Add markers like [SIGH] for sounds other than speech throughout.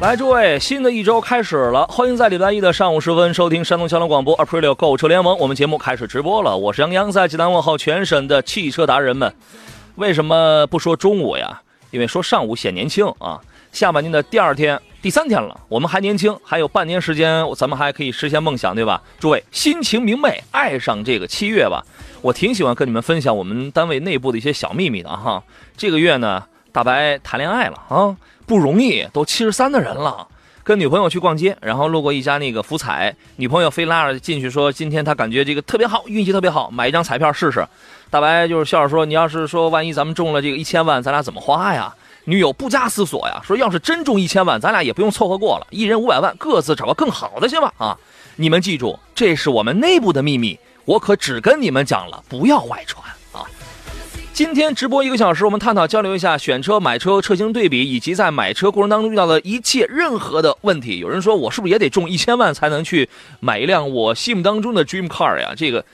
来，诸位，新的一周开始了，欢迎在礼拜一的上午时分收听山东交通广播 Aprilio 购车联盟。我们节目开始直播了，我是杨洋，在济南问候全省的汽车达人们。为什么不说中午呀？因为说上午显年轻啊。下半年的第二天、第三天了，我们还年轻，还有半年时间，咱们还可以实现梦想，对吧？诸位，心情明媚，爱上这个七月吧。我挺喜欢跟你们分享我们单位内部的一些小秘密的哈。这个月呢，大白谈恋爱了啊。不容易，都七十三的人了，跟女朋友去逛街，然后路过一家那个福彩，女朋友非拉着进去说，今天她感觉这个特别好，运气特别好，买一张彩票试试。大白就是笑着说，你要是说万一咱们中了这个一千万，咱俩怎么花呀？女友不加思索呀，说要是真中一千万，咱俩也不用凑合过了，一人五百万，各自找个更好的去吧。啊，你们记住，这是我们内部的秘密，我可只跟你们讲了，不要外传。今天直播一个小时，我们探讨交流一下选车、买车、车型对比，以及在买车过程当中遇到的一切任何的问题。有人说，我是不是也得中一千万才能去买一辆我心目当中的 dream car 呀？这个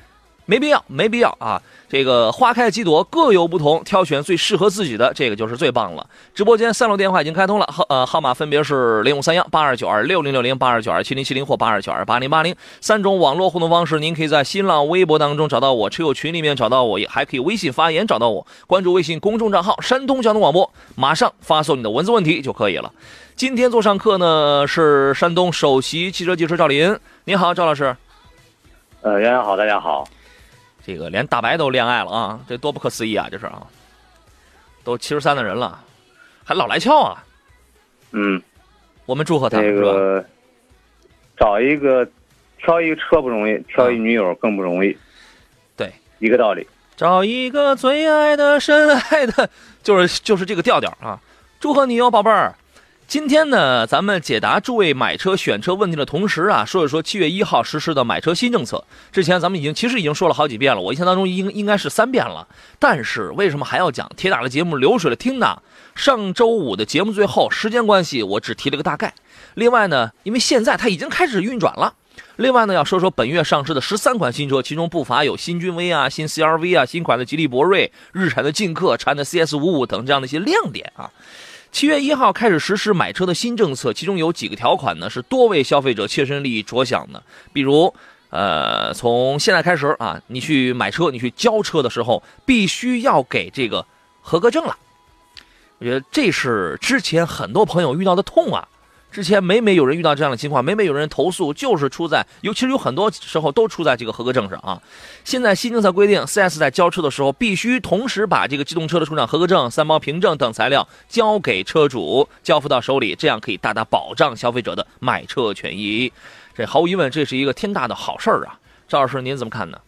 没必要，没必要啊。这个花开几朵各有不同，挑选最适合自己的，这个就是最棒了。直播间三路电话已经开通了，号呃号码分别是零五三幺八二九二六零六零八二九二七零七零或八二九二八零八零三种网络互动方式。您可以在新浪微博当中找到我，车友群里面找到我，也还可以微信发言找到我。关注微信公众账号山东交通广播，马上发送你的文字问题就可以了。今天做上课呢是山东首席汽车技师赵林，你好，赵老师。呃，杨洋好，大家好。这个连大白都恋爱了啊，这多不可思议啊！这是啊，都七十三的人了，还老来俏啊。嗯，我们祝贺他。这个找一个挑一个车不容易，挑一女友更不容易。对，一个道理。找一个最爱的、深爱的，就是就是这个调调啊！祝贺你哟，宝贝儿。今天呢，咱们解答诸位买车选车问题的同时啊，说一说七月一号实施的买车新政策。之前咱们已经其实已经说了好几遍了，我印象当中应应该是三遍了。但是为什么还要讲？铁打的节目流水的听呢？上周五的节目最后时间关系，我只提了个大概。另外呢，因为现在它已经开始运转了。另外呢，要说说本月上市的十三款新车，其中不乏有新君威啊、新 CRV 啊、新款的吉利博瑞、日产的劲客、长安的 CS 五五等这样的一些亮点啊。七月一号开始实施买车的新政策，其中有几个条款呢，是多为消费者切身利益着想的。比如，呃，从现在开始啊，你去买车，你去交车的时候，必须要给这个合格证了。我觉得这是之前很多朋友遇到的痛啊。之前每每有人遇到这样的情况，每每有人投诉，就是出在，尤其是有很多时候都出在这个合格证上啊。现在新政策规定，4S 在交车的时候，必须同时把这个机动车的出厂合格证、三包凭证等材料交给车主，交付到手里，这样可以大大保障消费者的买车权益。这毫无疑问，这是一个天大的好事儿啊！赵老师，您怎么看呢？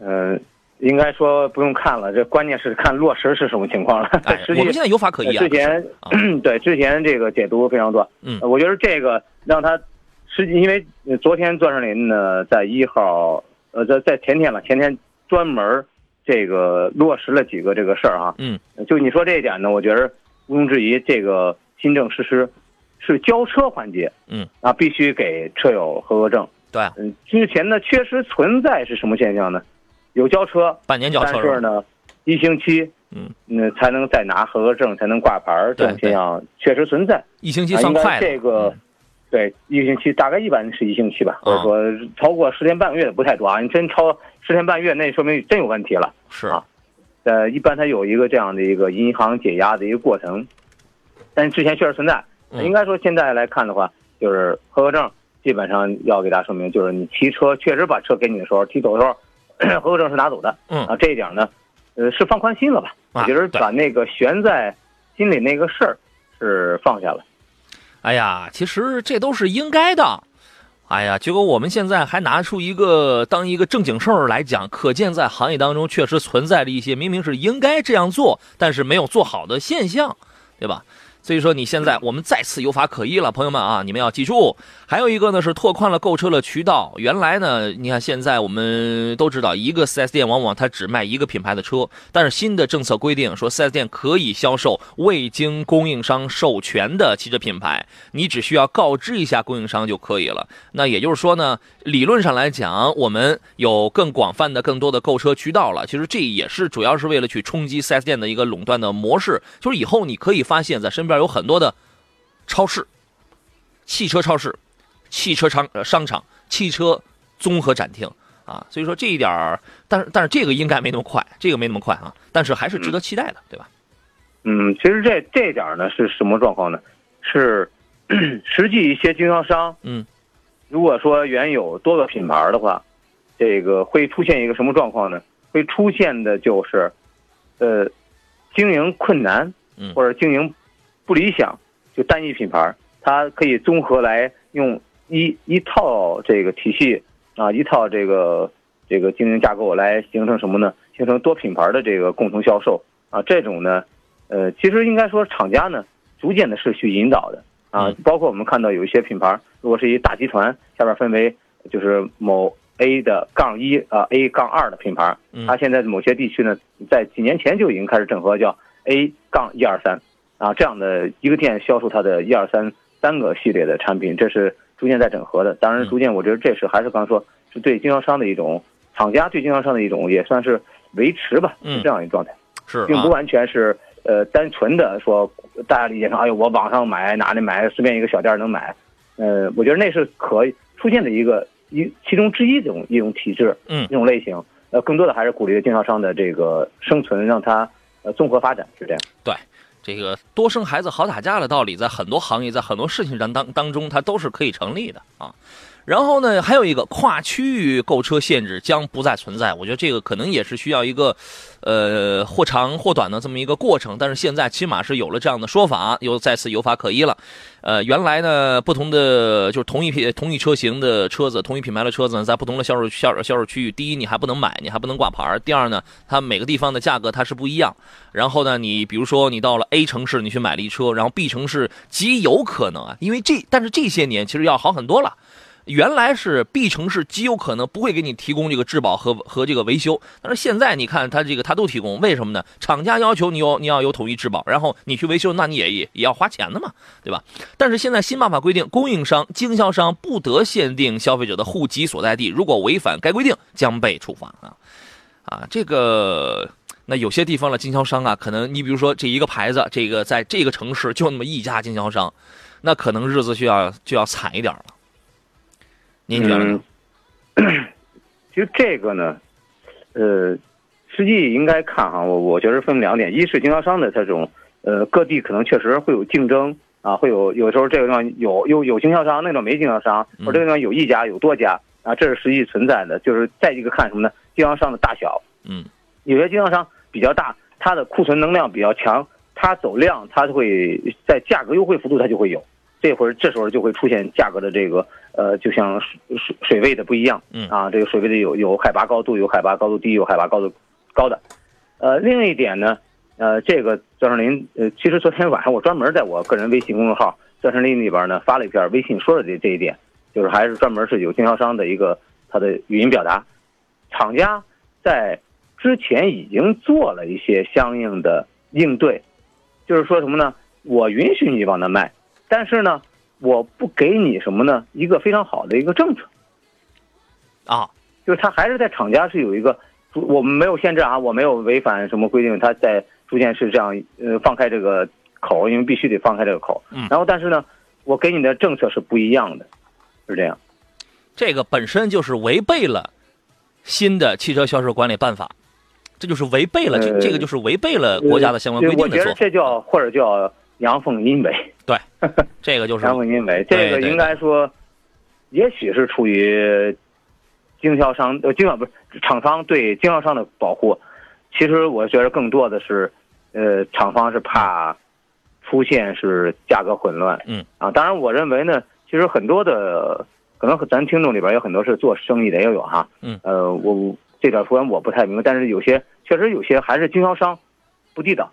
嗯。应该说不用看了，这关键是看落实是什么情况了。[LAUGHS] 我们现在有法可依啊。之前 [CLEARS THROAT] 对之前这个解读非常多，嗯，我觉得这个让他实际，因为昨天钻石林呢在一号，呃，在在前天了，前天专门这个落实了几个这个事儿啊，嗯，就你说这一点呢，我觉得毋庸置疑，这个新政实施是交车环节，嗯，啊，必须给车友合格证，对，嗯，之前呢确实存在是什么现象呢？有交车，半年交车，但是呢，一星期，嗯，那才能再拿合格证，才能挂牌儿这种现象确实存在。一星期算快这个，对，一个星期大概一般是一星期吧，或者说超过十天半个月的不太多啊。你真超十天半月，那说明真有问题了。是啊，呃，一般它有一个这样的一个银行解压的一个过程，但之前确实存在。应该说现在来看的话，就是合格证基本上要给大家说明，就是你提车确实把车给你的时候，提走的时候。[CLEARS THROAT] 合格证是拿走的，嗯啊，这一点呢，呃，是放宽心了吧？我觉得把那个悬在心里那个事儿是放下了。哎呀，其实这都是应该的。哎呀，结果我们现在还拿出一个当一个正经事儿来讲，可见在行业当中确实存在着一些明明是应该这样做，但是没有做好的现象，对吧？所以说你现在 [CLEARS THROAT] 我们再次有法可依了，朋友们啊，你们要记住。还有一个呢是拓宽了购车的渠道。原来呢，你看现在我们都知道，一个 4S 店往往它只卖一个品牌的车，但是新的政策规定说，4S 店可以销售未经供应商授权的汽车品牌，你只需要告知一下供应商就可以了。那也就是说呢，理论上来讲，我们有更广泛的、更多的购车渠道了。其实这也是主要是为了去冲击 4S 店的一个垄断的模式。就是以后你可以发现，在身边有很多的超市、汽车超市、汽车商商场、汽车综合展厅啊。所以说这一点儿，但是但是这个应该没那么快，这个没那么快啊。但是还是值得期待的，对吧？嗯，其实这这点儿呢是什么状况呢？是 [CLEARS THROAT] 实际一些经销商，嗯，如果说原有多个品牌的话，这个会出现一个什么状况呢？会出现的就是，呃，经营困难，嗯或者经营不理想，就单一品牌，它可以综合来用一一套这个体系啊，一套这个这个经营架构来形成什么呢？形成多品牌的这个共同销售啊，这种呢，呃，其实应该说厂家呢，逐渐的是去引导的啊嗯，包括我们看到有一些品牌，如果是一大集团，下边分为就是某 A 的杠一啊 A 杠二的品牌，嗯。它现在某些地区呢，在几年前就已经开始整合，叫 A 杠一二三啊，这样的一个店销售它的一二三三个系列的产品，这是逐渐在整合的。当然，嗯。逐渐我觉得这是还是刚说是对经销商的一种厂家对经销商的一种也算是维持吧，嗯。是这样一个状态，是。啊。并不，完全是呃单纯的说大家理解成哎呦我网上买哪里买随便一个小店能买，呃，我觉得那是可以出现的一个一其中之一这种一种体制，嗯。一种类型。呃，更多的还是鼓励经销商的这个生存，让它呃综合发展，是这样。这个多生孩子好打架的道理，在很多行业，在很多事情上当当中，它都是可以成立的啊。然后呢，还有一个跨区域购车限制将不再存在，我觉得这个可能也是需要一个，呃，或长或短的这么一个过程。但是现在起码是有了这样的说法，又再次有法可依了。呃，原来呢，不同的就是同一品同一车型的车子，同一品牌的车子呢，在不同的销售销销售区域，第一你还不能买，你还不能挂牌；第二呢，它每个地方的价格它是不一样。然后呢，你比如说你到了 A 城市，你去买了一车，然后 B 城市极有可能啊，因为这但是这些年其实要好很多了。原来是 B 城市极有可能不会给你提供这个质保和和这个维修，但是现在你看它这个它都提供，为什么呢？厂家要求你有你要有统一质保，然后你去维修，那你也也也要花钱的嘛，对吧？但是现在新办法规定，供应商、经销商不得限定消费者的户籍所在地，如果违反该规定，将被处罚啊啊！这个那有些地方的经销商啊，可能你比如说这一个牌子，这个在这个城市就那么一家经销商，那可能日子就要就要惨一点了。您觉得呢？[CLEARS THROAT] 其实这个呢，呃，实际应该看哈，我我觉得分两点，一是经销商的这种，呃，各地可能确实会有竞争啊，会有有时候这个地方有有有经销商，那个没经销商，嗯或者这个地方有一家有多家啊，这是实际存在的。就是再一个看什么呢？经销商的大小，嗯有些经销商比较大，它的库存能量比较强，它走量，它就会在价格优惠幅度它就会有，这会儿这时候就会出现价格的这个呃，就像水水水位的不一样，嗯啊，这个水位的有有海拔高度，有海拔高度低，有海拔高度高的，呃，另一点呢，呃，这个赵胜林，呃，其实昨天晚上我专门在我个人微信公众号钻石林里边呢发了一篇微信说的这这一点，就是还是专门是有经销商的一个他的语音表达，厂家在之前已经做了一些相应的应对，就是说什么呢？我允许你往那卖，但是呢，我不给你什么呢？一个非常好的一个政策，啊，就是他还是在厂家是有一个，我们没有限制啊，我没有违反什么规定，他在逐渐是这样呃放开这个口，因为必须得放开这个口。嗯然后但是呢，我给你的政策是不一样的，是这样。这个本身就是违背了新的汽车销售管理办法，这就是违背了这呃这个就是违背了国家的相关规定我觉得。这叫或者叫阳奉阴违。[LAUGHS] 这个就是阳奉阴违，对对这个应该说，也许是出于经销商呃经销不是厂商对经销商的保护，其实我觉得更多的是，呃，厂方是怕出现是价格混乱。嗯啊，当然我认为呢，其实很多的可能咱听众里边有很多是做生意的，也有哈。嗯。呃，我这点虽然我不太明白，但是有些确实有些还是经销商不地道。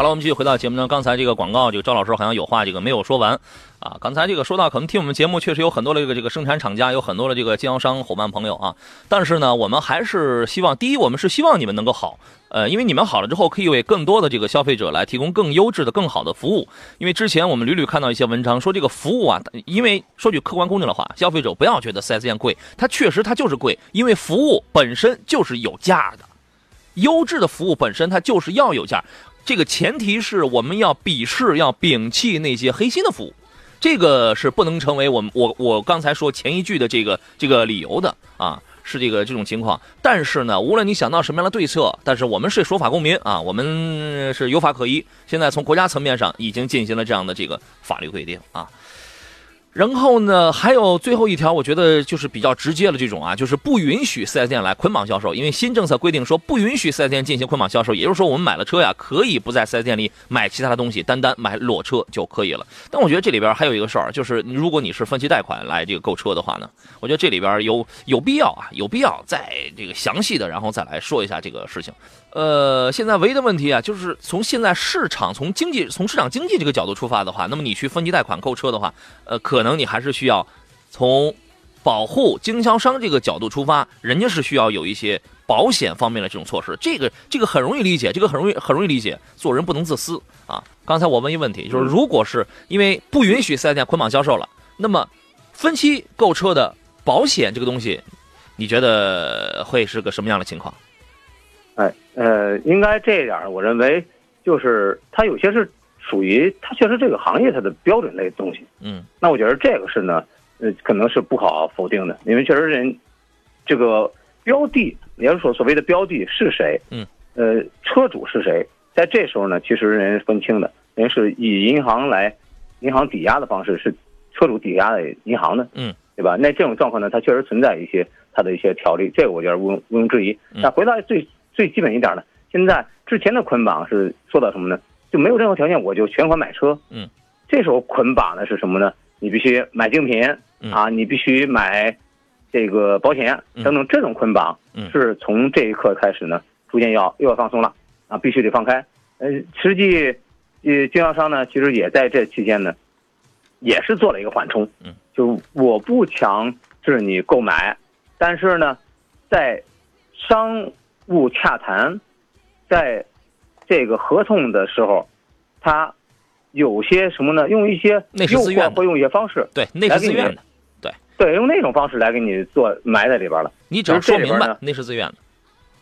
好了，我们继续回到节目中。刚才这个广告，这个赵老师好像有话这个没有说完啊。刚才这个说到，可能听我们节目确实有很多的这个这个生产厂家，有很多的这个经销商伙伴朋友啊。但是呢，我们还是希望，第一，我们是希望你们能够好，呃，因为你们好了之后，可以为更多的这个消费者来提供更优质的、更好的服务。因为之前我们屡屡看到一些文章说，这个服务啊，因为说句客观公正的话，消费者不要觉得 4S 店贵，它确实它就是贵，因为服务本身就是有价的，优质的服务本身它就是要有价。这个前提是我们要鄙视、要摒弃那些黑心的服务，这个是不能成为我们我我刚才说前一句的这个这个理由的啊，是这个这种情况。但是呢，无论你想到什么样的对策，但是我们是守法公民啊，我们是有法可依。现在从国家层面上已经进行了这样的这个法律规定啊。然后呢，还有最后一条，我觉得就是比较直接的这种啊，就是不允许 4S 店来捆绑销售，因为新政策规定说不允许 4S 店进行捆绑销售，也就是说我们买了车呀，可以不在 4S 店里买其他的东西，单单买裸车就可以了。但我觉得这里边还有一个事儿，就是如果你是分期贷款来这个购车的话呢，我觉得这里边有有必要啊，有必要再这个详细的，然后再来说一下这个事情。呃，现在唯一的问题啊，就是从现在市场、从经济、从市场经济这个角度出发的话，那么你去分期贷款购车的话，呃，可能你还是需要从保护经销商这个角度出发，人家是需要有一些保险方面的这种措施。这个这个很容易理解，这个很容易很容易理解。做人不能自私啊！刚才我问一个问题，就是如果是因为不允许四 S 店捆绑销售了，那么分期购车的保险这个东西，你觉得会是个什么样的情况？哎，呃，应该这一点，我认为就是它有些是属于它确实这个行业它的标准类的东西。嗯，那我觉得这个是呢，呃，可能是不好否定的，因为确实人这个标的，也就是说所谓的标的是谁，嗯，呃，车主是谁，在这时候呢，其实人分清的，人是以银行来银行抵押的方式，是车主抵押的银行的，嗯，对吧？那这种状况呢，它确实存在一些它的一些条例，这个我觉得毋毋庸置疑。嗯那回到最最基本一点的，现在之前的捆绑是做到什么呢？就没有任何条件，我就全款买车。嗯，这时候捆绑的是什么呢？你必须买精品嗯啊，你必须买这个保险嗯等等，这种捆绑嗯是从这一刻开始呢，逐渐要又要放松了啊，必须得放开。呃，实际呃经销商呢，其实也在这期间呢，也是做了一个缓冲。嗯，就我不强制你购买，但是呢，在商务洽谈，在这个合同的时候，他有些什么呢？用一些诱惑或用一些方式，对，那是自愿的，对对，用那种方式来给你做埋在里边了。你只要说明白那是自愿的。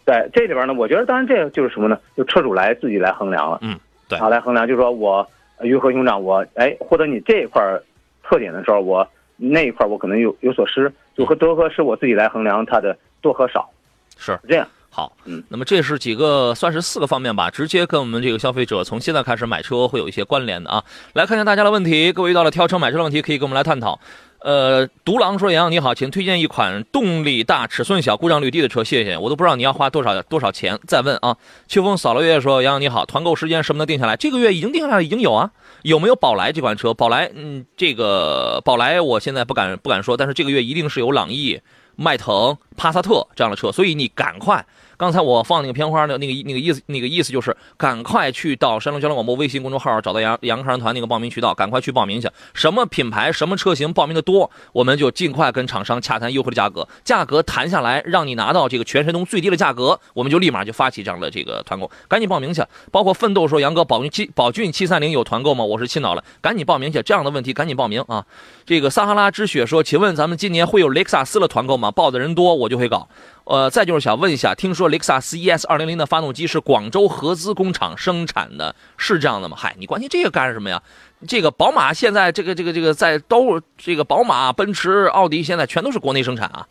对，这里边呢，我觉得当然这个就是什么呢？就车主来自己来衡量了。嗯，对啊，来衡量，就是说我呃鱼和熊掌，我哎获得你这一块儿特点的时候，我那一块儿我可能有有所失，就和多和失我自己来衡量它的多和少，是是这样。好，嗯，那么这是几个算是四个方面吧，直接跟我们这个消费者从现在开始买车会有一些关联的啊。来看一下大家的问题，各位遇到了挑车买车的问题，可以跟我们来探讨。呃，独狼说：“杨洋你好，请推荐一款动力大、尺寸小、故障率低的车，谢谢。我都不知道你要花多少多少钱。再问啊。”秋风扫了月说：“杨洋你好，团购时间什么能定下来？这个月已经定下来，已经有啊。有没有宝来这款车？宝来，嗯，这个宝来我现在不敢不敢说，但是这个月一定是有朗逸、迈腾、帕萨特这样的车，所以你赶快。刚才我放那个片花的那个那个意思，那个意思就是赶快去到山东交通广播微信公众号找到杨杨康团那个报名渠道，赶快去报名去。什么品牌、什么车型报名的多，我们就尽快跟厂商洽谈优惠的价格，价格谈下来，让你拿到这个全山东最低的价格，我们就立马就发起这样的这个团购，赶紧报名去。包括奋斗说杨哥宝骏七宝骏七三零有团购吗？我是青岛了，赶紧报名去。这样的问题赶紧报名啊！这个撒哈拉之雪说，请问咱们今年会有雷克萨斯的团购吗？报的人多，我就会搞。呃，再就是想问一下，听说雷克萨斯 ES 二零零的发动机是广州合资工厂生产的，是这样的吗？嗨，你关心这个干什么呀？这个宝马现在这个这个这个在都这个宝马、奔驰、奥迪现在全都是国内生产啊。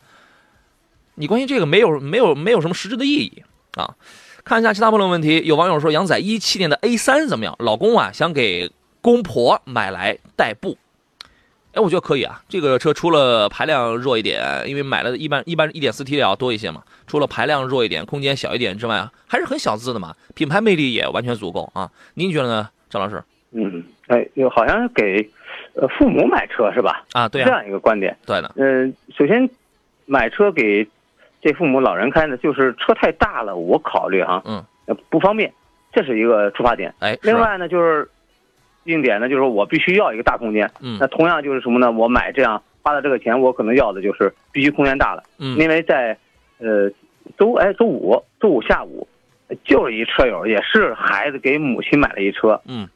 你关心这个没有没有没有什么实质的意义啊。看一下其他朋友问题，有网友说杨仔一七年的 A 三怎么样？老公啊想给公婆买来代步。哎，我觉得可以啊。这个车除了排量弱一点，因为买了一般一般一点四 T 的要多一些嘛，除了排量弱一点、空间小一点之外，还是很小资的嘛，品牌魅力也完全足够啊。您觉得呢，张老师？嗯，哎，有好像给呃父母买车是吧？啊，对这样一个观点。对的。嗯，首先买车给这父母老人开呢，就是车太大了，我考虑哈，嗯，不方便，这是一个出发点。哎，另外呢，就是硬点呢，就是我必须要一个大空间。嗯，那同样就是什么呢？我买这样花的这个钱，我可能要的就是必须空间大了。嗯，因为在呃周哎周五周五下午，就是一车友也是孩子给母亲买了一车。嗯。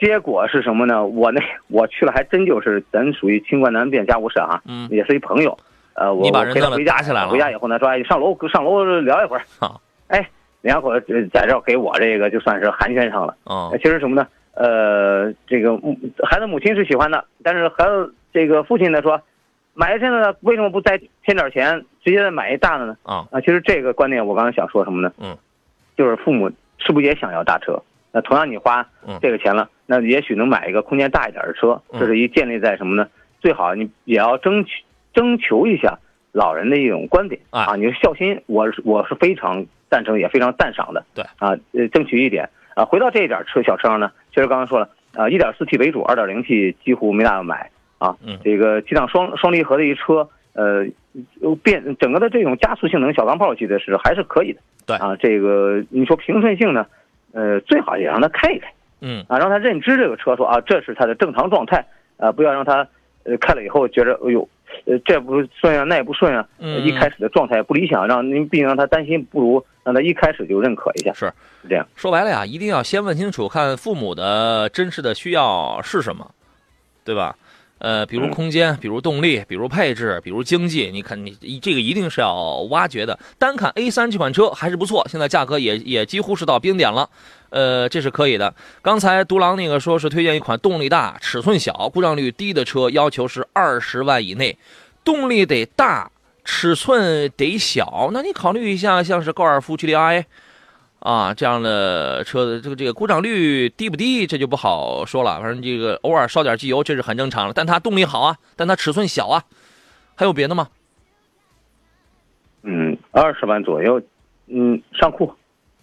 结果是什么呢？我那我去了，还真就是咱属于清官难辨家务事啊。嗯，也是一朋友。呃，我我陪他回家起来了。回家以后呢，说哎上楼上楼聊一会儿。好。哎，两口子在这给我这个就算是寒暄上了。哦。其实什么呢？呃，这个孩子母亲是喜欢的，但是孩子这个父亲呢说，买一车呢为什么不再添点钱，直接再买一大的呢？啊啊，其实这个观念我刚才想说什么呢？嗯，就是父母是不是也想要大车？那同样你花这个钱了，那也许能买一个空间大一点的车。这是一建立在什么呢？最好你也要争取征求一下老人的一种观点啊。你孝心，我我是非常赞成，也非常赞赏的。对啊，呃，争取一点啊。回到这一点车小车上呢，其实刚刚说了啊，一点四 T 为主，二点零 T 几乎没大要买啊。嗯，这个七档双双离合的一车，呃，变整个的这种加速性能，小钢炮我记得是还是可以的。对啊，这个你说平顺性呢？呃，最好也让他开一开，嗯啊，让他认知这个车，说啊，这是它的正常状态，啊，不要让他呃开了以后觉得，哎呦，呃，这不顺啊，那也不顺啊，嗯，一开始的状态不理想，让您毕竟让他担心，不如让他一开始就认可一下，是是这样。说白了呀，一定要先问清楚，看父母的真实的需要是什么，对吧？呃，比如空间，比如动力，比如配置，比如经济，你看你这个一定是要挖掘的。单看 A 三这款车还是不错，现在价格也也几乎是到冰点了，呃，这是可以的。刚才独狼那个说是推荐一款动力大、尺寸小、故障率低的车，要求是二十万以内，动力得大，尺寸得小，那你考虑一下，像是高尔夫 GTI。啊，这样的车的这个这个故障率低不低，这就不好说了。反正这个偶尔烧点机油，这是很正常的。但它动力好啊，但它尺寸小啊，还有别的吗？嗯，二十万左右，嗯，上库，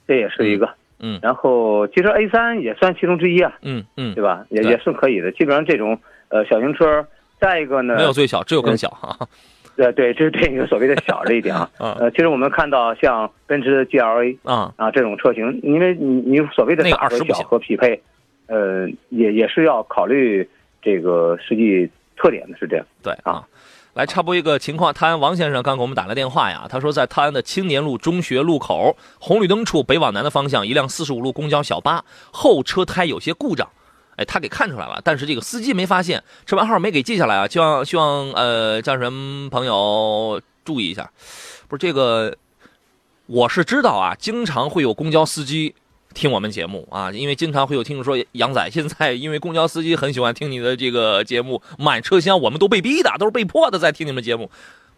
这也是一个。嗯，然后其实 A 三也算其中之一啊。嗯嗯，对吧？也也是可以的。基本上这种呃小型车，再一个呢，没有最小，只有更小哈。对对，这是对一个所谓的小这一点 [LAUGHS] 啊。呃，其实我们看到像奔驰的 GLA 啊啊这种车型，因为你你所谓的大和小和匹配，呃，也也是要考虑这个实际特点的，是这样。对啊，来插播一个情况，泰安王先生刚给我们打了电话呀，他说在泰安的青年路中学路口红绿灯处北往南的方向，一辆四十五路公交小巴后车胎有些故障。哎，他给看出来了，但是这个司机没发现，车牌号没给记下来啊！希望希望呃，驾驶员朋友注意一下。不是这个，我是知道啊，经常会有公交司机听我们节目啊，因为经常会有听众说，杨仔现在因为公交司机很喜欢听你的这个节目，满车厢我们都被逼的，都是被迫的在听你们节目。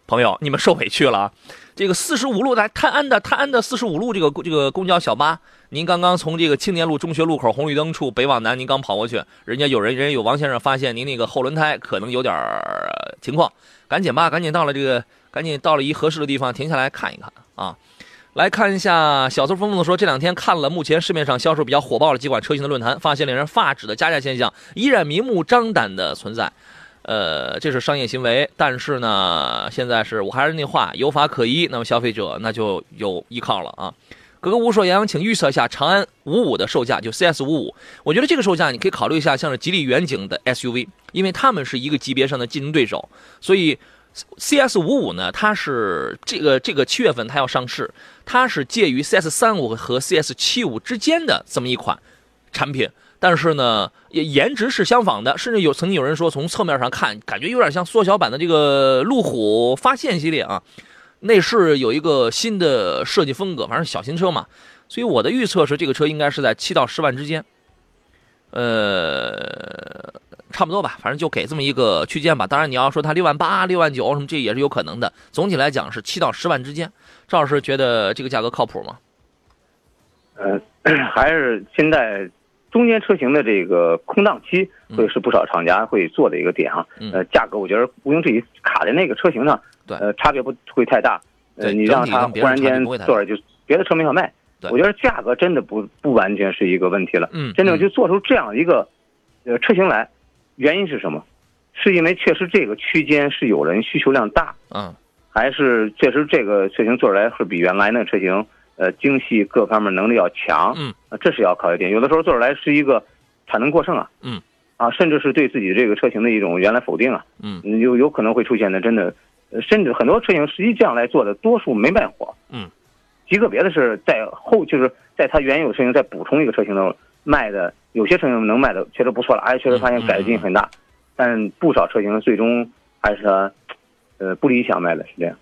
朋友，你们受委屈了啊！这个四十五路来泰安的泰安的四十五路这个这个公交小巴，您刚刚从这个青年路中学路口红绿灯处北往南，您刚跑过去，人家有人人家有王先生发现您那个后轮胎可能有点儿情况，赶紧吧，赶紧到了这个，赶紧到了一合适的地方停下来看一看啊！来看一下，小偷疯疯的说，这两天看了目前市面上销售比较火爆的几款车型的论坛，发现令人发指的加价现象依然明目张胆的存在。呃，这是商业行为，但是呢，现在是我还是那话，有法可依，那么消费者那就有依靠了啊。格格巫说：“杨洋，请预测一下长安五五的售价，就 CS 五五。我觉得这个售价你可以考虑一下，像是吉利远景的 SUV，因为他们是一个级别上的竞争对手。所以 CS 五五呢，它是这个这个七月份它要上市，它是介于 CS 三五和 CS 七五之间的这么一款产品。”但是呢，也颜值是相仿的，甚至有曾经有人说，从侧面上看，感觉有点像缩小版的这个路虎发现系列啊。内饰有一个新的设计风格，反正小型车嘛。所以我的预测是，这个车应该是在七到十万之间。呃，差不多吧，反正就给这么一个区间吧。当然，你要说它六万八、六万九什么，这也是有可能的。总体来讲是七到十万之间。赵老师觉得这个价格靠谱吗？呃，[CLEARS THROAT] 还是现在中间车型的这个空档期，会是不少厂家会做的一个点啊。嗯呃，价格我觉得毋庸置疑，卡在那个车型上，对呃，差别不会太大。呃，你让它忽然间差别不会太大做着就别的车没法卖，我觉得价格真的不不完全是一个问题了。嗯，真正嗯就做出这样一个呃车型来，原因是什么？是因为确实这个区间是有人需求量大，嗯还是确实这个车型做出来是比原来那个车型呃精细各方面能力要强？嗯啊，这是要考虑点。有的时候做出来是一个产能过剩啊，嗯啊，甚至是对自己这个车型的一种原来否定啊，嗯有有可能会出现的，真的，呃甚至很多车型实际这样来做的，多数没卖火，嗯，极个别的是在后就是在它原有车型再补充一个车型的卖的，有些车型能卖的确实不错了，而且，确实发现改进很大，但不少车型最终还是，呃，不理想卖的是这样。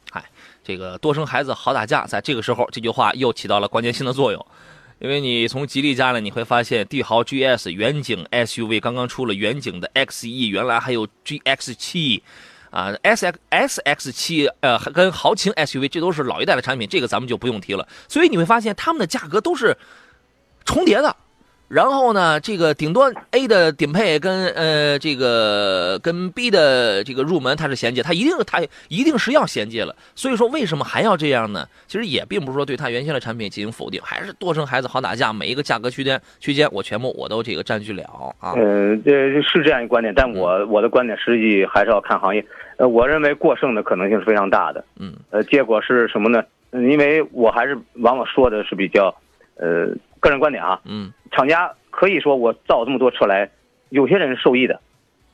这个多生孩子好打架，在这个时候，这句话又起到了关键性的作用。因为你从吉利家呢，你会发现帝豪 GS 远景 SUV 刚刚出了远景的 XE，原来还有 GX 七啊，SX SX 七呃，跟豪情 SUV 这都是老一代的产品，这个咱们就不用提了。所以你会发现他们的价格都是重叠的。然后呢，这个顶端 A 的顶配跟呃这个跟 B 的这个入门它是衔接，它一定它一定是要衔接了。所以说为什么还要这样呢？其实也并不是说对它原先的产品进行否定，还是多生孩子好打架，每一个价格区间区间我全部我都这个占据了啊。呃，这是这样一个观点，但我我的观点实际还是要看行业。呃，我认为过剩的可能性是非常大的。嗯呃，结果是什么呢？嗯因为我还是往往说的是比较，呃，个人观点啊。嗯厂家可以说我造这么多车来，有些人是受益的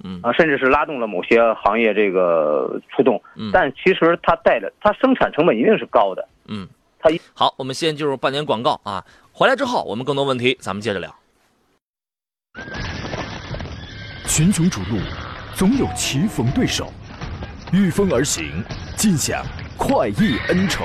嗯啊，甚至是拉动了某些行业这个出动。嗯但其实它带的，它生产成本一定是高的。嗯它一，好，我们先进入半年广告啊，回来之后我们更多问题咱们接着聊。群雄逐鹿，总有棋逢对手，御风而行，尽享快意恩仇。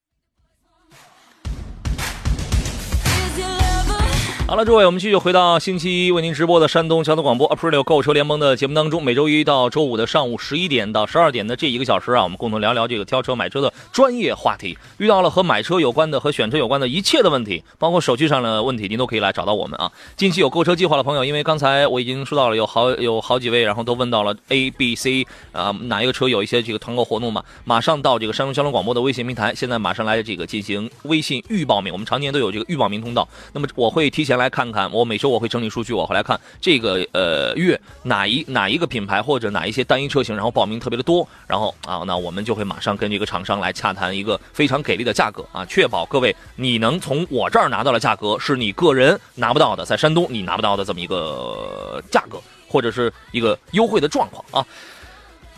好了，诸位，我们继续回到星期一为您直播的山东交通广播 Aprilio 购车联盟的节目当中。每周一到周五的上午十一点到十二点的这一个小时啊，我们共同聊聊这个挑车买车的专业话题。遇到了和买车有关的、和选车有关的一切的问题，包括手续上的问题，您都可以来找到我们啊。近期有购车计划的朋友，因为刚才我已经说到了，有好有好几位，然后都问到了 A、B、C 啊、哪一个车有一些这个团购活动嘛？马上到这个山东交通广播的微信平台，现在马上来这个进行微信预报名，我们常年都有这个预报名通道。那么我会提前来看看，我每周我会整理数据，我会来看这个呃月哪一哪一个品牌或者哪一些单一车型，然后报名特别的多，然后啊，那我们就会马上跟这个厂商来洽谈一个非常给力的价格啊，确保各位你能从我这儿拿到的价格是你个人拿不到的，在山东你拿不到的这么一个价格，或者是一个优惠的状况啊。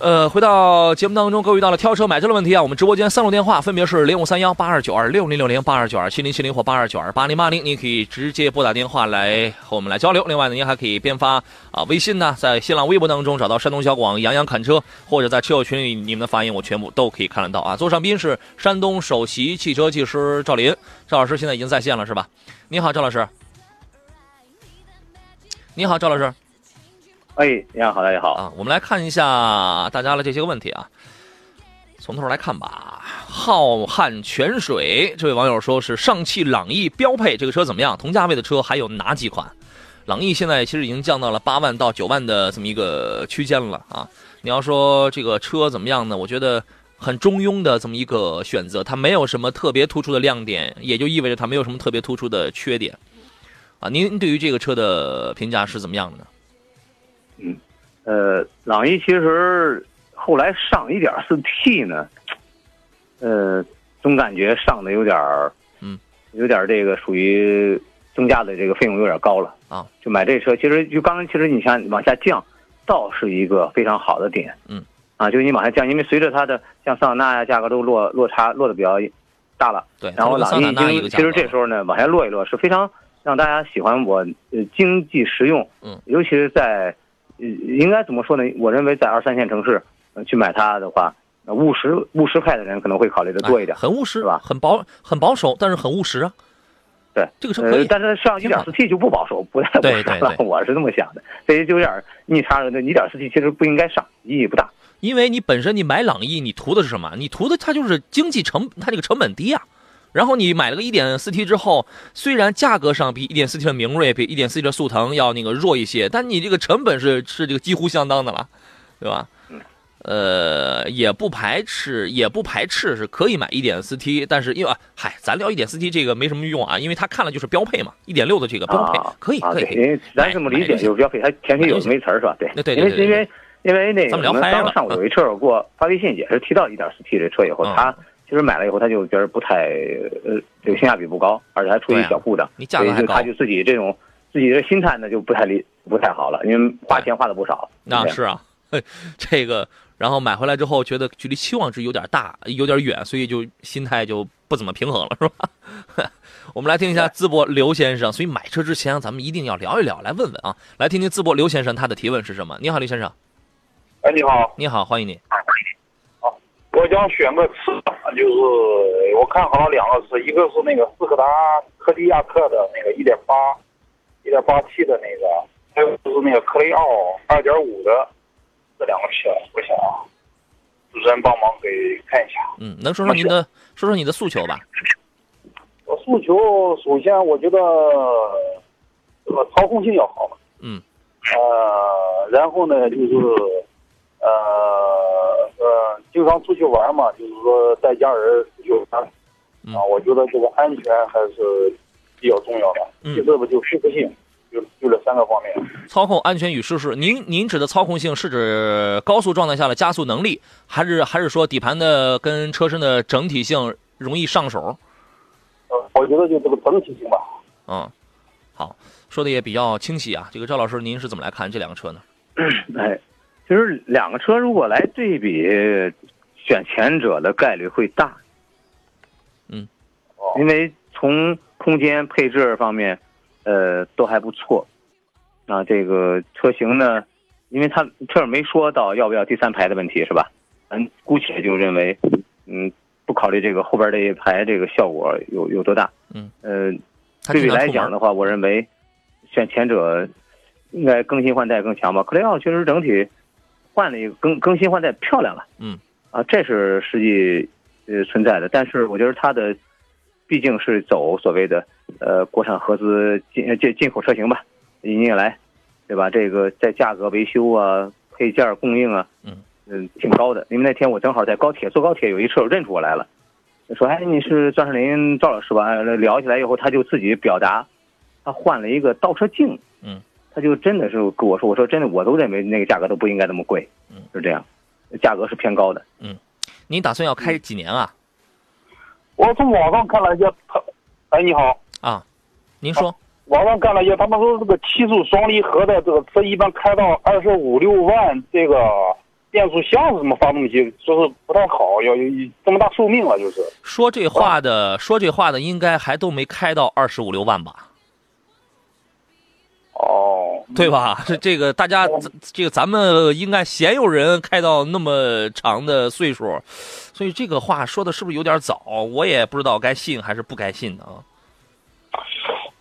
呃，回到节目当中，各位遇到了挑车买车的问题啊，我们直播间三路电话分别是零五三幺八二九二六零六零八二九二七零七零或八二九二八零八零，您可以直接拨打电话来和我们来交流。另外呢，您还可以编发啊微信呢，在新浪微博当中找到山东小广杨洋侃车，或者在车友群里你们的发言我全部都可以看得到啊。座上宾是山东首席汽车技师赵林，赵老师现在已经在线了是吧？你好，赵老师。你好，赵老师。哎，你好，大家好。啊，我们来看一下大家的这些个问题啊，从头来看吧。浩瀚泉水这位网友说是上汽朗逸标配这个车怎么样？同价位的车还有哪几款？朗逸现在其实已经降到了八万到九万的这么一个区间了啊。你要说这个车怎么样呢？我觉得很中庸的这么一个选择，它没有什么特别突出的亮点，也就意味着它没有什么特别突出的缺点啊。您对于这个车的评价是怎么样的呢？呃，朗逸其实后来上一点四 [LAUGHS] T 呢，呃，总感觉上的有点儿，嗯，有点儿这个属于增加的这个费用有点高了啊。就买这车，其实就刚刚其实你想往下降，倒是一个非常好的点。嗯，啊，就是你往下降，因为随着它的像桑塔纳呀价格都落落差落的比较大了，对，然后朗逸其实这时候呢往下落一落是非常让大家喜欢我呃经济实用，嗯，尤其是在呃应该怎么说呢？我认为在二三线城市呃去买它的话，呃务实务实派的人可能会考虑的多一点哎。很务实是吧很保很保守，但是很务实啊。对，这个车可以，，呃但是上一点四 T 就不保守，不太务实了，我是这么想的，所以就有点逆差了。那一点四 T 其实不应该上，意义不大。因为你本身你买朗逸，你图的是什么？你图的它就是经济成，它这个成本低呀、然后你买了个 1.4T 之后，虽然价格上比 1.4T 的明锐、比 1.4T 的速腾要那个弱一些，但你这个成本是是这个几乎相当的了，对吧？呃，也不排斥，也不排斥是可以买 1.4T，但是因为啊，嗨，咱聊 1.4T 这个没什么用啊，因为他看了就是标配嘛，1.6的这个标配、啊，可以啊，可以因为咱这么理解就是标配，它前提有这么一词儿是吧？对，对对对对因为因为因为那个咱们聊我们嗨了刚上午有一车友给我发微信，也是提到一点四 T 这车以后，嗯他其实买了以后他就觉得不太呃这个性价比不高，而且还出对啊一小故障，你价格还高所以就他就自己这种自己的心态呢就不太理不太好了，因为花钱花的不少。对那是啊，这个，然后买回来之后觉得距离期望值有点大，有点远，所以就心态就不怎么平衡了，是吧？我们来听一下淄博刘先生。所以买车之前，咱们一定要聊一聊，来问问啊，来听听淄博刘先生他的提问是什么？你好，刘先生，哎，你好，你好，欢迎你。好我想选个车，就是我看好了两个车，一个是那个斯柯达柯迪亚克的那个一点八、一、点八 T 的那个，还有就是那个克雷奥2.5的这两个车，我想主持人帮忙给看一下。嗯，能说说您的说说你的诉求吧？我诉求首先我觉得这个操控性要好，嗯，呃，然后呢就是呃呃，经常出去玩嘛，就是说带家人出去玩，嗯啊，我觉得这个安全还是比较重要的。嗯其次不就舒适性，就就这三个方面。操控、安全与舒适，您您指的操控性是指高速状态下的加速能力，还是还是说底盘的跟车身的整体性容易上手？呃，我觉得就这个整体性吧。嗯，好，说的也比较清晰啊。这个赵老师，您是怎么来看这两个车呢？哎，其实两个车如果来对比，选前者的概率会大。嗯，哦，因为从空间配置方面，呃，都还不错。啊，这个车型呢，因为它这儿没说到要不要第三排的问题，是吧？咱姑且就认为，嗯，不考虑这个后边这一排这个效果有有多大。嗯，呃，对比来讲的话，我认为选前者应该更新换代更强吧。克雷奥确实整体换了一个更更新换代漂亮了，嗯，啊，这是实际呃存在的。但是我觉得它的毕竟是走所谓的呃国产合资进呃进进口车型吧，引进来，对吧？这个在价格、维修啊、配件供应啊，嗯嗯，挺高的。因为那天我正好在高铁坐高铁，有一车友认出我来了。说：“哎，你是张世林赵老师吧？”聊起来以后，他就自己表达，他换了一个倒车镜。嗯，他就真的是跟我说：“我说真的，我都认为那个价格都不应该那么贵。”嗯，是这样，价格是偏高的。嗯您打算要开几年啊？我从网上看了一下，他，哎，你好，啊，您说，网上看了一下，他们说这个七速双离合的这个车一般开到二十五六万，这个变速箱是什么发动机，说是不太好，要有这么大寿命了，就是。说这话的说这话的应该还都没开到二十五六万吧？哦，对吧？这这个大家这个咱们应该鲜有人开到那么长的岁数，所以这个话说的是不是有点早？我也不知道该信还是不该信的啊。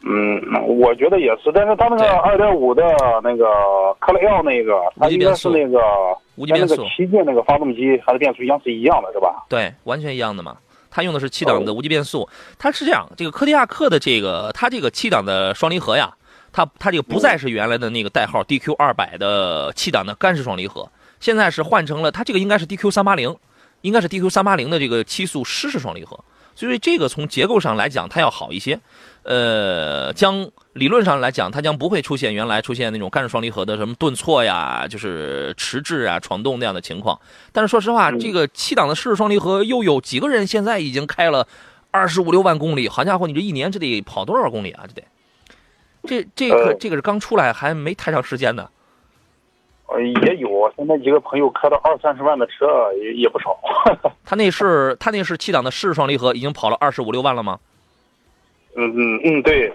嗯，我觉得也是，但是他那个对二点五的那个克雷奥那个，它应该是那个跟那个无级变速，旗舰那个发动机还是变速箱是一样的，是吧？对，完全一样的嘛。它用的是七档的无级变速，它是这样，这个科迪亚克的这个它这个七档的双离合呀，它它这个不再是原来的那个代号 DQ 二百的七档的干式双离合，现在是换成了它这个应该是 DQ 三八零，应该是 DQ 三八零的这个七速湿式双离合，所以这个从结构上来讲它要好一些，呃，将理论上来讲它将不会出现原来出现那种干式双离合的什么顿挫呀，就是迟滞啊、闯动那样的情况。但是说实话，嗯这个七档的湿式双离合又有几个人现在已经开了二十五六万公里？好家伙，你这一年这得跑多少公里啊？这得，这这个呃这个是刚出来还没太长时间呢。呃，也有，现在几个朋友开到二三十万的车也也不少。[LAUGHS] 他那是他那是七档的湿双离合，已经跑了二十五六万了吗？嗯嗯嗯，对。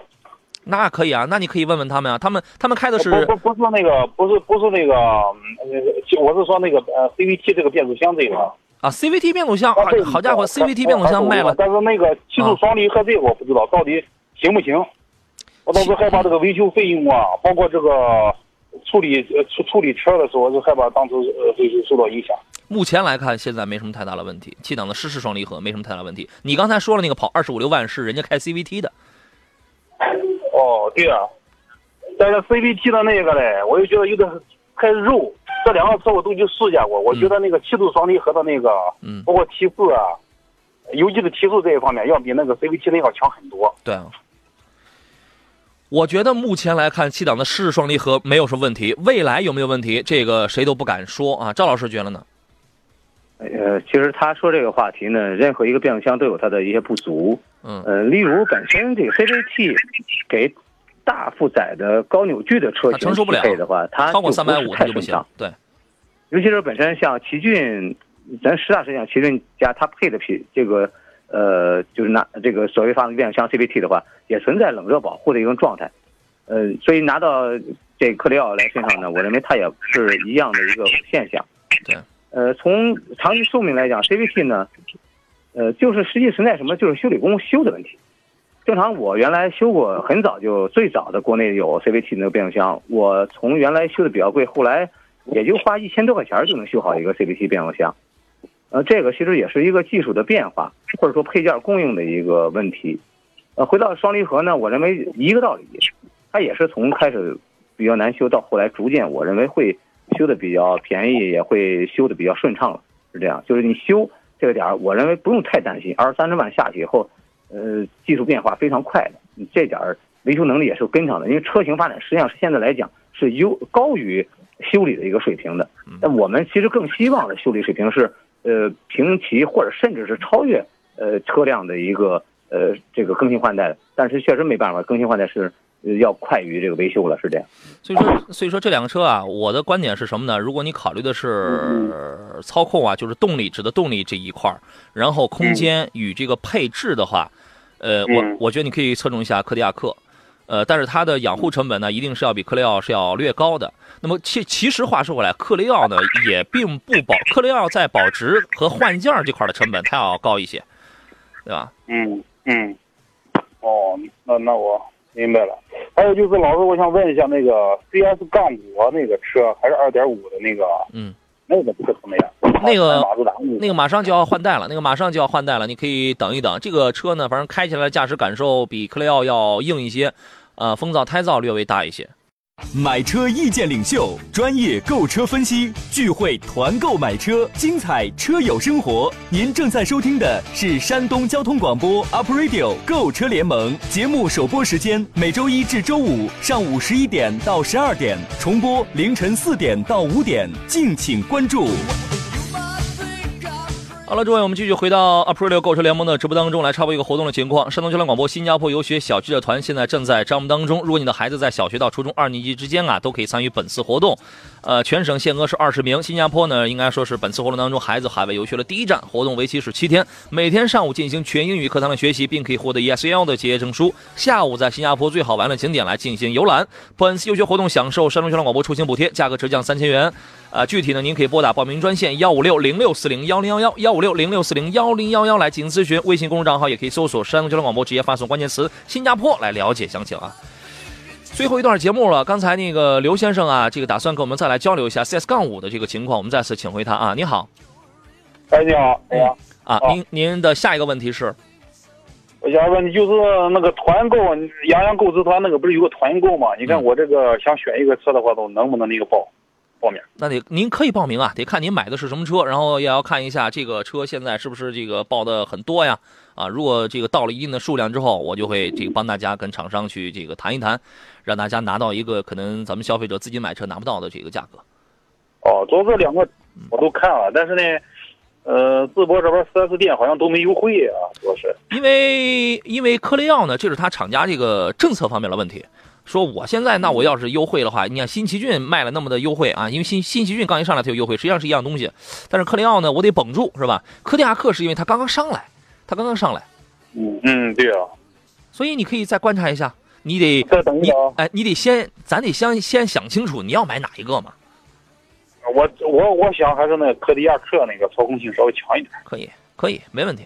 那可以啊，那你可以问问他们啊，他们他们开的是不不不是那个，不是不是那个，呃，我是说那个呃 CVT 这个变速箱这个啊，CVT 变速箱，好家伙，CVT 变速箱卖了，但是那个七速双离合这个我不知道到底行不行，我倒是害怕这个维修费用啊，包括这个处理呃处处理车的时候，我是害怕当时呃会受到影响。目前来看，现在没什么太大的问题，七档的湿式双离合没什么太大问题。你刚才说了那个跑二十五六万是人家开 CVT 的，哦，对啊，但是 CVT 的那个嘞，我又觉得有点太肉。这两个车我都去试驾过，我觉得那个七速双离合的那个，嗯，包括提速啊，尤其是提速这一方面，要比那个 CVT 那要强很多。对啊。我觉得目前来看，七档的湿式双离合没有什么问题，未来有没有问题，这个谁都不敢说啊。赵老师觉得呢？呃，其实他说这个话题呢，任何一个变速箱都有它的一些不足。嗯，呃，例如本身这个 CVT 给大负载的高扭矩的车型承受不了匹配的话，它超过三百五它不行。。对，尤其是本身像奇骏，咱实打实讲，奇骏加它配的匹这个呃，就是拿这个所谓发动机变速箱 CVT 的话，也存在冷热保护的一种状态。呃，所以拿到这克里奥来身上呢，我认为它也是一样的一个现象。对。呃，从长期寿命来讲，CVT 呢，呃，就是实际存在什么，就是修理工修的问题。正常，我原来修过，很早就最早的国内有 CVT 那个变速箱，我从原来修的比较贵，后来也就花一千多块钱就能修好一个 CVT 变速箱。呃，这个其实也是一个技术的变化，或者说配件供应的一个问题。呃，回到双离合呢，我认为一个道理，它也是从开始比较难修到后来逐渐，我认为会修的比较便宜，也会修的比较顺畅了，是这样。就是你修这个点儿，我认为不用太担心，二三十万下去以后，呃，技术变化非常快的，你这点儿维修能力也是跟上的，因为车型发展实际上是现在来讲是优高于修理的一个水平的。那我们其实更希望的修理水平是，呃，平齐或者甚至是超越呃车辆的一个呃这个更新换代的，但是确实没办法，更新换代是。呃要快于这个维修了，是这样。所以说，所以说这两个车啊，我的观点是什么呢？如果你考虑的是操控啊，就是动力指的动力这一块儿，然后空间与这个配置的话，呃，我嗯我觉得你可以侧重一下柯迪亚克，呃，但是它的养护成本呢，一定是要比克雷奥是要略高的。那么其其实话说回来，克雷奥呢也并不保，克雷奥在保值和换件儿这块的成本它要高一些，对吧？嗯嗯，哦，那那我明白了。还有就是，老师，我想问一下，那个 CS 杠五那个车还是二点五的那个，嗯，那个车怎么样？那个那个马上就要换代了，那个马上就要换代了，你可以等一等。这个车呢，反正开起来的驾驶感受比克雷奥要硬一些，呃，风噪、胎噪略微大一些。买车意见领袖，专业购车分析，聚会团购买车，精彩车友生活。您正在收听的是山东交通广播 Up Radio 购车联盟节目，首播时间每周一至周五上午十一点到十二点，重播凌晨四点到五点，敬请关注。好了，诸位，我们继续回到 April 六购车联盟的直播当中来插播一个活动的情况。山东交通广播新加坡游学小记者团现在正在招募当中，如果你的孩子在小学到初中二年级之间啊，都可以参与本次活动。呃，全省限额是二十名。新加坡呢，应该说是本次活动当中孩子海外游学的第一站。活动为期是七天，每天上午进行全英语课堂的学习，并可以获得 ESL 的结业证书。下午在新加坡最好玩的景点来进行游览。本次游学活动享受山东交通广播出行补贴，价格直降三千元。啊，具体呢，您可以拨打报名专线幺五六零六四零幺零幺幺幺五六零六四零幺零幺幺来进行咨询。微信公众账号也可以搜索山东交通广播，直接发送关键词“新加坡”来了解详情啊。最后一段节目了，刚才那个刘先生啊，这个打算跟我们再来交流一下 CS 杠五的这个情况，我们再次请回他啊。你好哎，你好，哎呀，啊，您您的下一个问题是我想问你，就是那个团购，洋洋购资团那个不是有个团购吗？你看嗯我这个想选一个车的话，都能不能那个报报名？那得您可以报名啊，得看您买的是什么车，然后也要看一下这个车现在是不是这个报的很多呀。啊，如果这个到了一定的数量之后，我就会这个帮大家跟厂商去这个谈一谈，让大家拿到一个可能咱们消费者自己买车拿不到的这个价格。哦，主要这两个我都看了，但是呢，呃，淄博这边 4S 店好像都没优惠啊，主要是。因为因为科雷傲呢，这是它厂家这个政策方面的问题。说我现在那我要是优惠的话，你看新奇骏卖了那么的优惠啊，因为新新奇骏刚一上来它有优惠，实际上是一样东西。但是科雷傲呢，我得绷住是吧？科迪亚克是因为它刚刚上来，它刚刚上来，嗯嗯，对啊。所以你可以再观察一下，你得你再等一等。哎，你得先咱得先先想清楚你要买哪一个嘛。我我我想还是那个柯迪亚克那个操控性稍微强一点。可以可以没问题。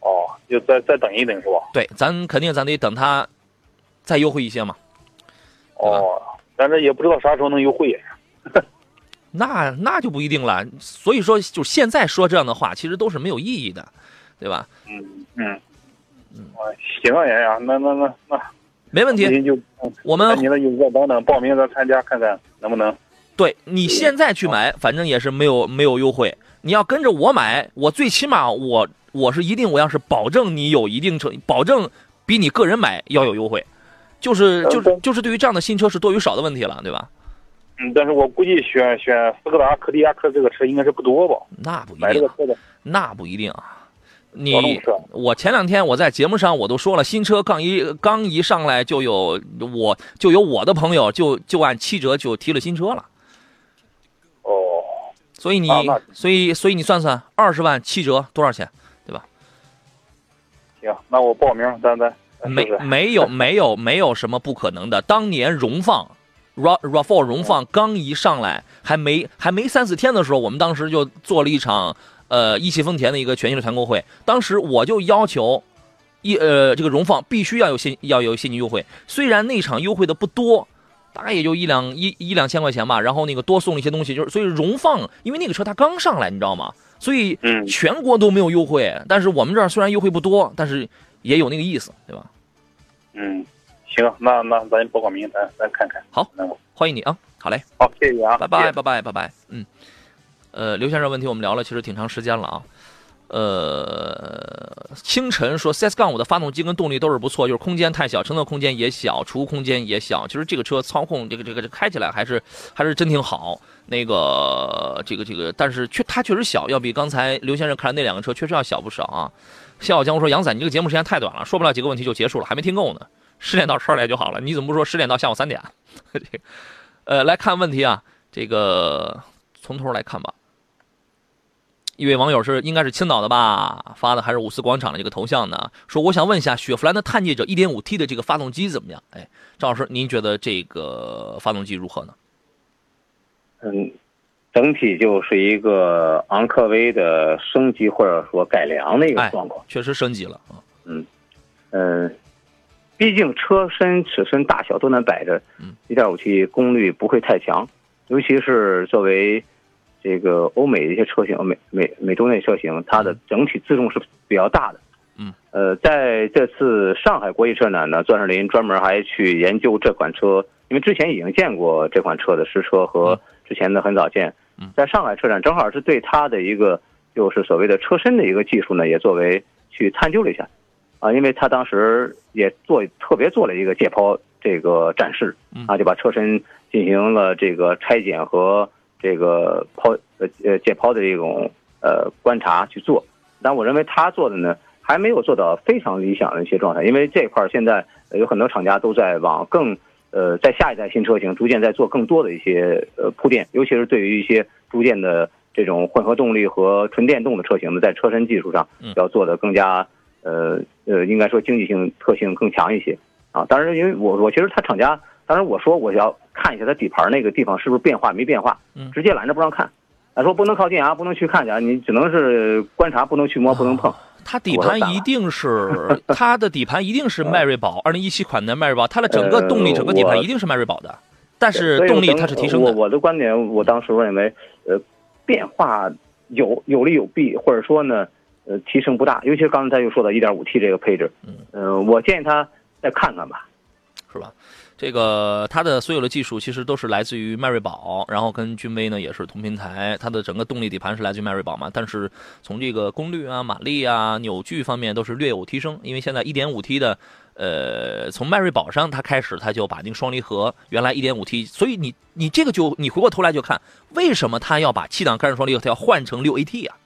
哦，就再再等一等是吧？对，咱肯定咱得等它再优惠一些嘛。哦，但是也不知道啥时候能优惠。[LAUGHS] 那那就不一定了。所以说，就现在说这样的话，其实都是没有意义的，对吧？嗯嗯嗯。啊，行啊，洋洋，那那那那，没问题。就我们那你的等等报名咱参加看看能不能。对你现在去买，反正也是没有没有优惠。你要跟着我买，我最起码我我是一定我要是保证你有一定成，保证比你个人买要有优惠。就是就是就是对于这样的新车是多与少的问题了，对吧？嗯，但是我估计选选斯柯达柯迪亚克这个车应该是不多吧？那不一定啊，买这个车的那不一定啊。你我前两天我在节目上我都说了，新车刚一刚一上来就有我就有我的朋友就就按七折就提了新车了，哦，所以你、啊所以所以你算算二十万七折多少钱？对吧行，那我报名，咱咱咱没。没有没有没有什么不可能的。当年荣放 Ra Rav4 荣放刚一上来，还没还没三四天的时候，我们当时就做了一场呃一汽丰田的一个全新的团购会。当时我就要求一呃这个荣放必须要有现要有现金优惠，虽然那场优惠的不多。大概也就一两一一两千块钱吧，然后那个多送了一些东西，就是所以荣放，因为那个车它刚上来，你知道吗？所以嗯全国都没有优惠，但是我们这儿虽然优惠不多，但是也有那个意思，对吧？嗯，行，那那咱报个名，咱咱看看。好那欢迎你啊，好嘞，好，谢谢啊，拜拜拜拜拜拜，嗯，呃，刘先生问题我们聊了其实挺长时间了啊，呃，清晨说 CS 杠五的发动机跟动力都是不错，就是空间太小，乘坐空间也小，储物空间也小，其实这个车操控这个这个这开起来还是还是真挺好。那个这个这个，但是确它确实小，要比刚才刘先生看的那两个车确实要小不少啊。笑傲江湖说：“杨仔，你这个节目时间太短了，说不了几个问题就结束了，还没听够呢。十点到十二点就好了，你怎么不说十点到下午三点？[LAUGHS] 呃，来看问题啊，这个从头来看吧。一位网友是应该是青岛的吧，发的还是五四广场的这个头像呢？说我想问一下，雪佛兰的探界者 1.5T 的这个发动机怎么样？哎，赵老师，您觉得这个发动机如何呢？嗯，整体就是一个昂科威的升级或者说改良的一个哎状况。确实升级了啊。嗯，毕竟车身尺寸大小都能摆着嗯，一点五 T 功率不会太强，尤其是作为这个欧美的一些车型，美美美洲内车型，它的整体自重是比较大的。嗯，呃，在这次上海国际车展呢，钻石林专门还去研究这款车，因为之前已经见过这款车的实车和之前的很早见嗯，在上海车展正好是对它的一个就是所谓的车身的一个技术呢，也作为去探究了一下。啊，因为他当时也做特别做了一个解剖这个展示嗯，啊，就把车身进行了这个拆解和这个剖呃呃解剖的这种呃观察去做。但我认为他做的呢，还没有做到非常理想的一些状态，因为这块儿现在呃有很多厂家都在往更呃在下一代新车型逐渐在做更多的一些呃铺垫，尤其是对于一些逐渐的这种混合动力和纯电动的车型呢，在车身技术上嗯要做的更加呃呃，应该说经济性特性更强一些啊。当然，因为我我其实他厂家，当然我说我要看一下它底盘那个地方是不是变化没变化嗯，直接拦着不让看。他说不能靠近啊，不能去看去啊，你只能是观察，不能去摸，不能碰。它底盘一定是 [LAUGHS] 它的底盘一定是迈锐宝，二零一七款的迈锐宝，它的整个动力、呃整个底盘一定是迈锐宝的，但是动力它是提升我的。我的观点，我当时我认为，呃，变化有有利有弊，或者说呢，呃，提升不大。尤其是刚才又说到 1.5T 这个配置，嗯，呃，我建议他再看看吧。是吧？这个它的所有的技术其实都是来自于迈锐宝，然后跟君威呢也是同平台，它的整个动力底盘是来自于迈锐宝嘛，但是从这个功率啊、马力啊、扭矩方面都是略有提升，因为现在 1.5T 的。呃，从迈锐宝上它开始，它就把那个双离合原来 1.5T，所以你你这个就你回过头来就看，为什么它要把七档干式双离合它要换成 6AT 啊？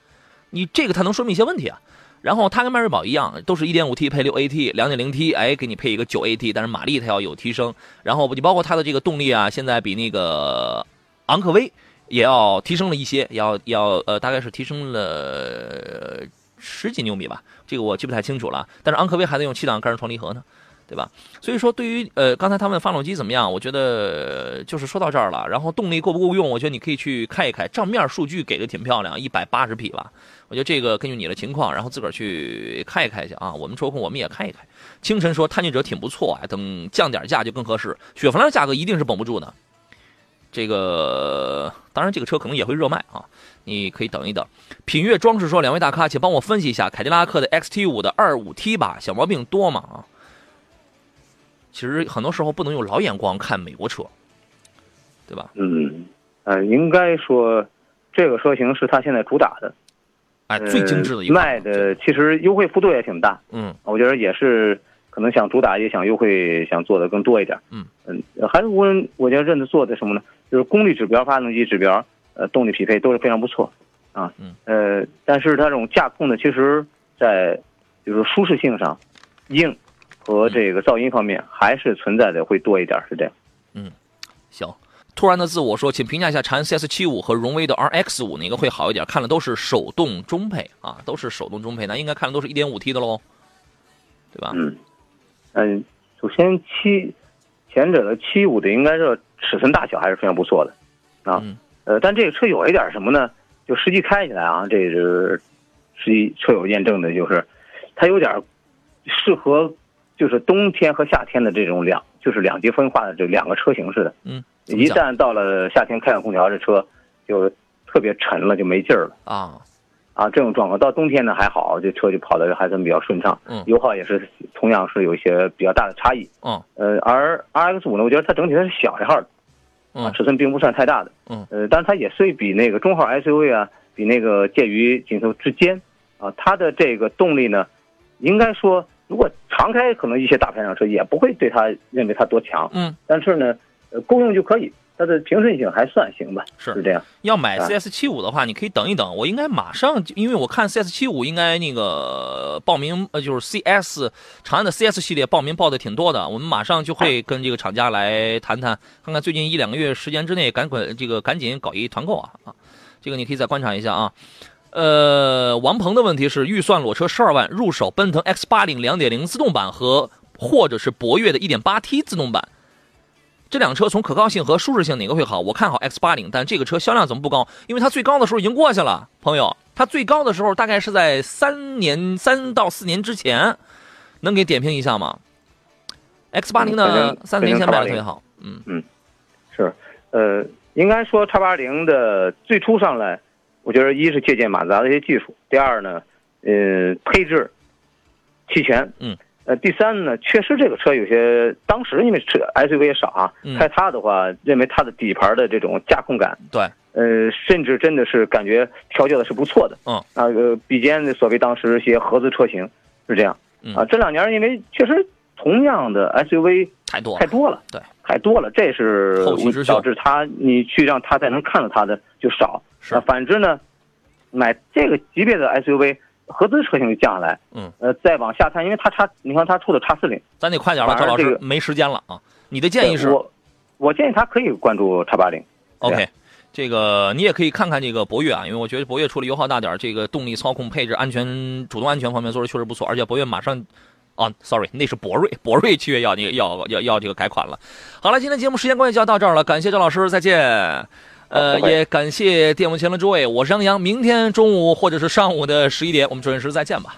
你这个它能说明一些问题啊。然后它跟迈锐宝一样，都是一点五 T 配六 AT，两点零 T 哎给你配一个九 AT，但是马力它要有提升。然后你包括它的这个动力啊，现在比那个昂科威也要提升了一些，要要呃大概是提升了十几牛米吧，这个我记不太清楚了。但是昂科威还在用七档干式双离合呢。对吧？所以说，对于呃，刚才他们发动机怎么样？我觉得就是说到这儿了。然后动力够不够用？我觉得你可以去看一开。账面数据给的挺漂亮，一百八十匹吧。我觉得这个根据你的情况，然后自个儿去看一开去啊。我们抽空我们也看一开。清晨说探界者挺不错啊，等降点价就更合适。雪佛兰价格一定是绷不住的。这个当然，这个车可能也会热卖啊，你可以等一等。品悦装饰说，两位大咖，请帮我分析一下凯迪拉克的 XT 五的二五 T 吧，小毛病多吗？啊？其实很多时候不能用老眼光看美国车，对吧？嗯，呃，应该说这个车型是它现在主打的，哎，最精致的一个卖的，其实优惠幅度也挺大。嗯，我觉得也是可能想主打，也想优惠，想做的更多一点。嗯嗯，还是无论我觉得认得做的什么呢？就是功率指标、发动机指标、呃，动力匹配都是非常不错啊。嗯，呃，但是它这种驾控呢，其实在就是舒适性上硬。和这个噪音方面还是存在的会多一点，是这样。嗯，行。突然的自我说，请评价一下长安 CS 七五和荣威的 RX 五哪个会好一点？看了都是手动中配啊，都是手动中配，那应该看的都是一点五 T 的喽，对吧？嗯嗯，首先七前者的七五的应该是尺寸大小还是非常不错的啊。呃，但这个车有一点什么呢？就实际开起来啊，这是实际车友验证的，就是它有点适合。就是冬天和夏天的这种两，就是两极分化的这两个车型似的。嗯，一旦到了夏天开上空调，这车就特别沉了，就没劲儿了。啊啊，这种状况到冬天呢还好，这车就跑的还算比较顺畅。嗯，油耗也是同样是有一些比较大的差异。嗯，呃，而 RX 五呢，我觉得它整体它是小一号的，啊，尺寸并不算太大的。嗯，呃，但是它也虽比那个中号 SUV 啊，比那个介于紧凑之间啊，它的这个动力呢，应该说。如果常开，可能一些大排量车也不会对它认为它多强，嗯，但是呢，呃，够用就可以，它的平顺性还算行吧，是。是这样。要买 CS 七五的话，你可以等一等，我应该马上，因为我看 CS 七五应该那个报名，呃，就是 CS 长安的 CS 系列报名报的挺多的，我们马上就会跟这个厂家来谈谈，看看最近一两个月时间之内，赶快这个赶紧搞一团购啊啊，这个你可以再观察一下啊。呃，王鹏的问题是预算裸车十二万入手奔腾 X 八零两点零自动版和或者是博越的一点八 T 自动版，这辆车从可靠性和舒适性哪个会好？我看好 X 八零，但这个车销量怎么不高？因为它最高的时候已经过去了，朋友，它最高的时候大概是在三年三到四年之前，能给点评一下吗？X 八零呢，三年前卖的特别好，嗯嗯，是，呃，应该说叉八零的最初上来。我觉得一是借鉴马自达的一些技术，第二呢，呃，配置齐全，嗯，呃，第三呢，确实这个车有些当时因为车 SUV 也少啊，开它的话，认为它的底盘的这种驾控感，对，呃，甚至真的是感觉调教的是不错的，嗯，啊，呃，比肩所谓当时一些合资车型是这样，啊，这两年因为确实同样的 SUV 太多太多了，对，太多了，这是导致它你去让它再能看到它的就少。是，反之呢，买这个级别的 SUV 合资车型就降下来，嗯，呃，再往下看，因为它叉，你看它出的叉四零，咱得快点了，赵老师，没时间了啊。你的建议是？我我建议他可以关注叉八零。OK，这个你也可以看看这个博越啊，因为我觉得博越除了油耗大点，这个动力、操控、配置、安全、主动安全方面做的确实不错，而且博越马上，啊，sorry，那是博瑞，[LAUGHS] 博瑞七月要那个要要要这个改款了。好了，今天节目时间关系就要到这儿了，感谢赵老师，再见。呃也感谢电幕前的诸位我是张扬明天中午或者是上午的十一点我们准时再见吧。